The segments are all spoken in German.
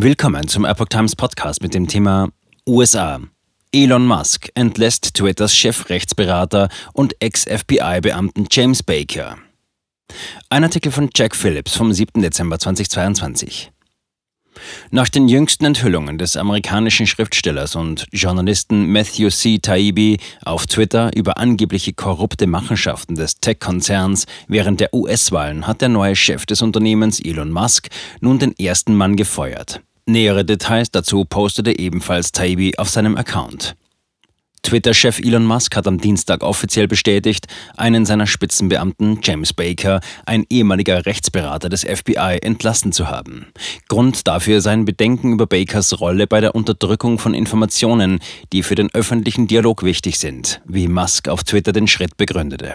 Willkommen zum Epoch Times Podcast mit dem Thema USA. Elon Musk entlässt Twitters Chefrechtsberater und Ex-FBI-Beamten James Baker. Ein Artikel von Jack Phillips vom 7. Dezember 2022. Nach den jüngsten Enthüllungen des amerikanischen Schriftstellers und Journalisten Matthew C. Taibbi auf Twitter über angebliche korrupte Machenschaften des Tech-Konzerns während der US-Wahlen hat der neue Chef des Unternehmens Elon Musk nun den ersten Mann gefeuert. Nähere Details dazu postete ebenfalls Taibbi auf seinem Account. Twitter-Chef Elon Musk hat am Dienstag offiziell bestätigt, einen seiner Spitzenbeamten, James Baker, ein ehemaliger Rechtsberater des FBI, entlassen zu haben. Grund dafür seien Bedenken über Bakers Rolle bei der Unterdrückung von Informationen, die für den öffentlichen Dialog wichtig sind, wie Musk auf Twitter den Schritt begründete.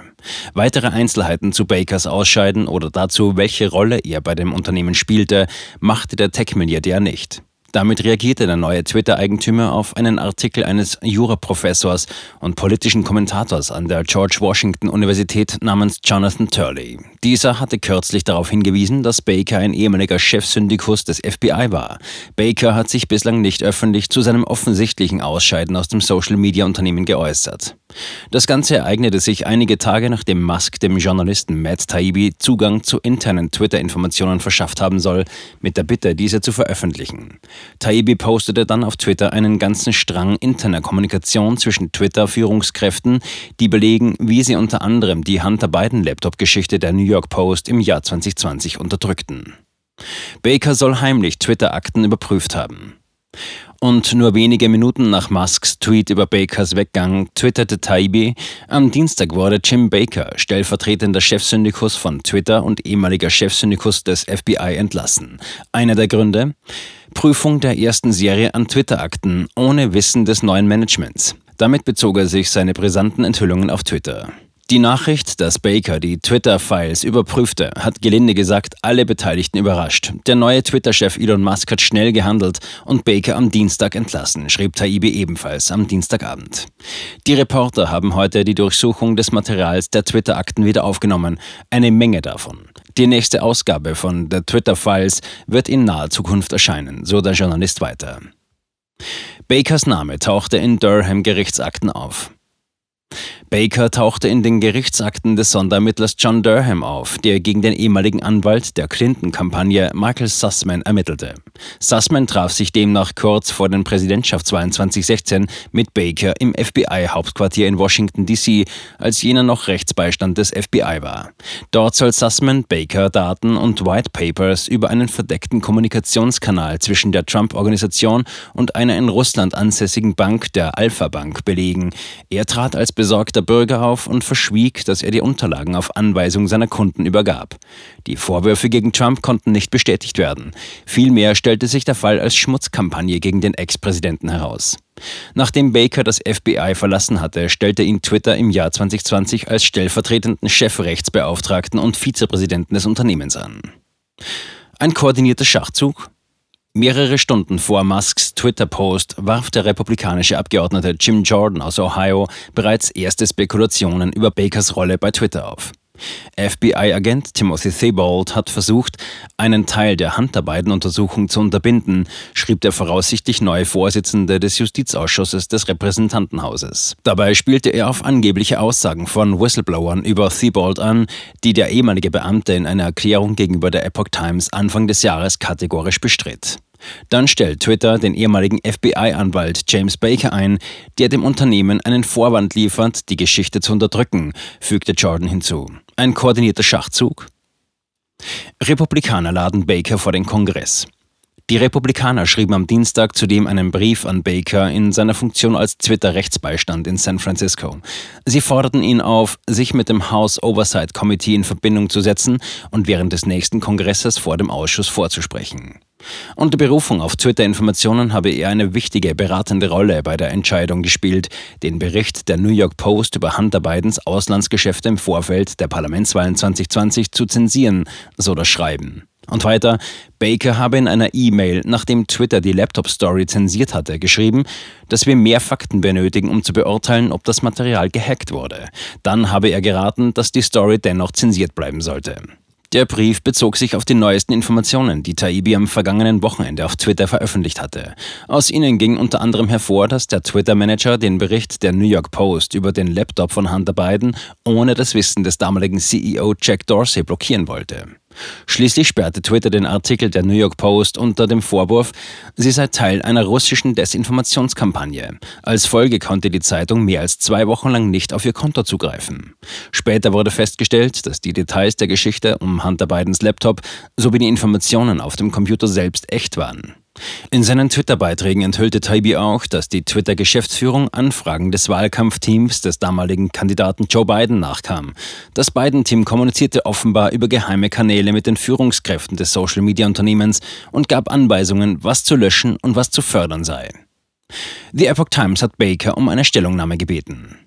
Weitere Einzelheiten zu Bakers Ausscheiden oder dazu, welche Rolle er bei dem Unternehmen spielte, machte der Tech-Milliardär nicht. Damit reagierte der neue Twitter-Eigentümer auf einen Artikel eines Juraprofessors und politischen Kommentators an der George Washington Universität namens Jonathan Turley. Dieser hatte kürzlich darauf hingewiesen, dass Baker ein ehemaliger Chefsyndikus des FBI war. Baker hat sich bislang nicht öffentlich zu seinem offensichtlichen Ausscheiden aus dem Social-Media-Unternehmen geäußert. Das Ganze ereignete sich einige Tage nachdem Musk dem Journalisten Matt Taibbi Zugang zu internen Twitter-Informationen verschafft haben soll, mit der Bitte, diese zu veröffentlichen. Taibbi postete dann auf Twitter einen ganzen Strang interner Kommunikation zwischen Twitter-Führungskräften, die belegen, wie sie unter anderem die Hunter Biden-Laptop-Geschichte der New York Post im Jahr 2020 unterdrückten. Baker soll heimlich Twitter-Akten überprüft haben. Und nur wenige Minuten nach Musks Tweet über Bakers Weggang twitterte Taibbi, am Dienstag wurde Jim Baker, stellvertretender Chefsyndikus von Twitter und ehemaliger Chefsyndikus des FBI, entlassen. Einer der Gründe? Prüfung der ersten Serie an Twitter-Akten ohne Wissen des neuen Managements. Damit bezog er sich seine brisanten Enthüllungen auf Twitter. Die Nachricht, dass Baker die Twitter-Files überprüfte, hat gelinde gesagt alle Beteiligten überrascht. Der neue Twitter-Chef Elon Musk hat schnell gehandelt und Baker am Dienstag entlassen, schrieb Taibbi ebenfalls am Dienstagabend. Die Reporter haben heute die Durchsuchung des Materials der Twitter-Akten wieder aufgenommen, eine Menge davon. Die nächste Ausgabe von The Twitter Files wird in naher Zukunft erscheinen, so der Journalist weiter. Bakers Name tauchte in Durham Gerichtsakten auf. Baker tauchte in den Gerichtsakten des Sonderermittlers John Durham auf, der gegen den ehemaligen Anwalt der Clinton-Kampagne Michael Sussman ermittelte. Sussman traf sich demnach kurz vor den Präsidentschaftswahlen 2016 mit Baker im FBI-Hauptquartier in Washington, D.C., als jener noch Rechtsbeistand des FBI war. Dort soll Sussman Baker Daten und White Papers über einen verdeckten Kommunikationskanal zwischen der Trump-Organisation und einer in Russland ansässigen Bank, der Alpha Bank, belegen. Er trat als besorgter Bürger auf und verschwieg, dass er die Unterlagen auf Anweisung seiner Kunden übergab. Die Vorwürfe gegen Trump konnten nicht bestätigt werden. Vielmehr stellte sich der Fall als Schmutzkampagne gegen den Ex-Präsidenten heraus. Nachdem Baker das FBI verlassen hatte, stellte ihn Twitter im Jahr 2020 als stellvertretenden Chefrechtsbeauftragten und Vizepräsidenten des Unternehmens an. Ein koordinierter Schachzug? Mehrere Stunden vor Musks Twitter-Post warf der republikanische Abgeordnete Jim Jordan aus Ohio bereits erste Spekulationen über Bakers Rolle bei Twitter auf. FBI-Agent Timothy Thibault hat versucht, einen Teil der Hunter-Biden-Untersuchung zu unterbinden, schrieb der voraussichtlich neue Vorsitzende des Justizausschusses des Repräsentantenhauses. Dabei spielte er auf angebliche Aussagen von Whistleblowern über Thibault an, die der ehemalige Beamte in einer Erklärung gegenüber der Epoch Times Anfang des Jahres kategorisch bestritt. Dann stellt Twitter den ehemaligen FBI-Anwalt James Baker ein, der dem Unternehmen einen Vorwand liefert, die Geschichte zu unterdrücken, fügte Jordan hinzu. Ein koordinierter Schachzug? Republikaner laden Baker vor den Kongress. Die Republikaner schrieben am Dienstag zudem einen Brief an Baker in seiner Funktion als Twitter-Rechtsbeistand in San Francisco. Sie forderten ihn auf, sich mit dem House Oversight Committee in Verbindung zu setzen und während des nächsten Kongresses vor dem Ausschuss vorzusprechen. Unter Berufung auf Twitter-Informationen habe er eine wichtige beratende Rolle bei der Entscheidung gespielt, den Bericht der New York Post über Hunter Bidens Auslandsgeschäfte im Vorfeld der Parlamentswahlen 2020 zu zensieren, so das Schreiben. Und weiter, Baker habe in einer E-Mail, nachdem Twitter die Laptop-Story zensiert hatte, geschrieben, dass wir mehr Fakten benötigen, um zu beurteilen, ob das Material gehackt wurde. Dann habe er geraten, dass die Story dennoch zensiert bleiben sollte. Der Brief bezog sich auf die neuesten Informationen, die Taibbi am vergangenen Wochenende auf Twitter veröffentlicht hatte. Aus ihnen ging unter anderem hervor, dass der Twitter-Manager den Bericht der New York Post über den Laptop von Hunter Biden ohne das Wissen des damaligen CEO Jack Dorsey blockieren wollte. Schließlich sperrte Twitter den Artikel der New York Post unter dem Vorwurf, sie sei Teil einer russischen Desinformationskampagne. Als Folge konnte die Zeitung mehr als zwei Wochen lang nicht auf ihr Konto zugreifen. Später wurde festgestellt, dass die Details der Geschichte um Hunter Bidens Laptop sowie die Informationen auf dem Computer selbst echt waren. In seinen Twitter-Beiträgen enthüllte Taibbi auch, dass die Twitter-Geschäftsführung Anfragen des Wahlkampfteams des damaligen Kandidaten Joe Biden nachkam. Das Biden-Team kommunizierte offenbar über geheime Kanäle mit den Führungskräften des Social-Media-Unternehmens und gab Anweisungen, was zu löschen und was zu fördern sei. The Epoch Times hat Baker um eine Stellungnahme gebeten.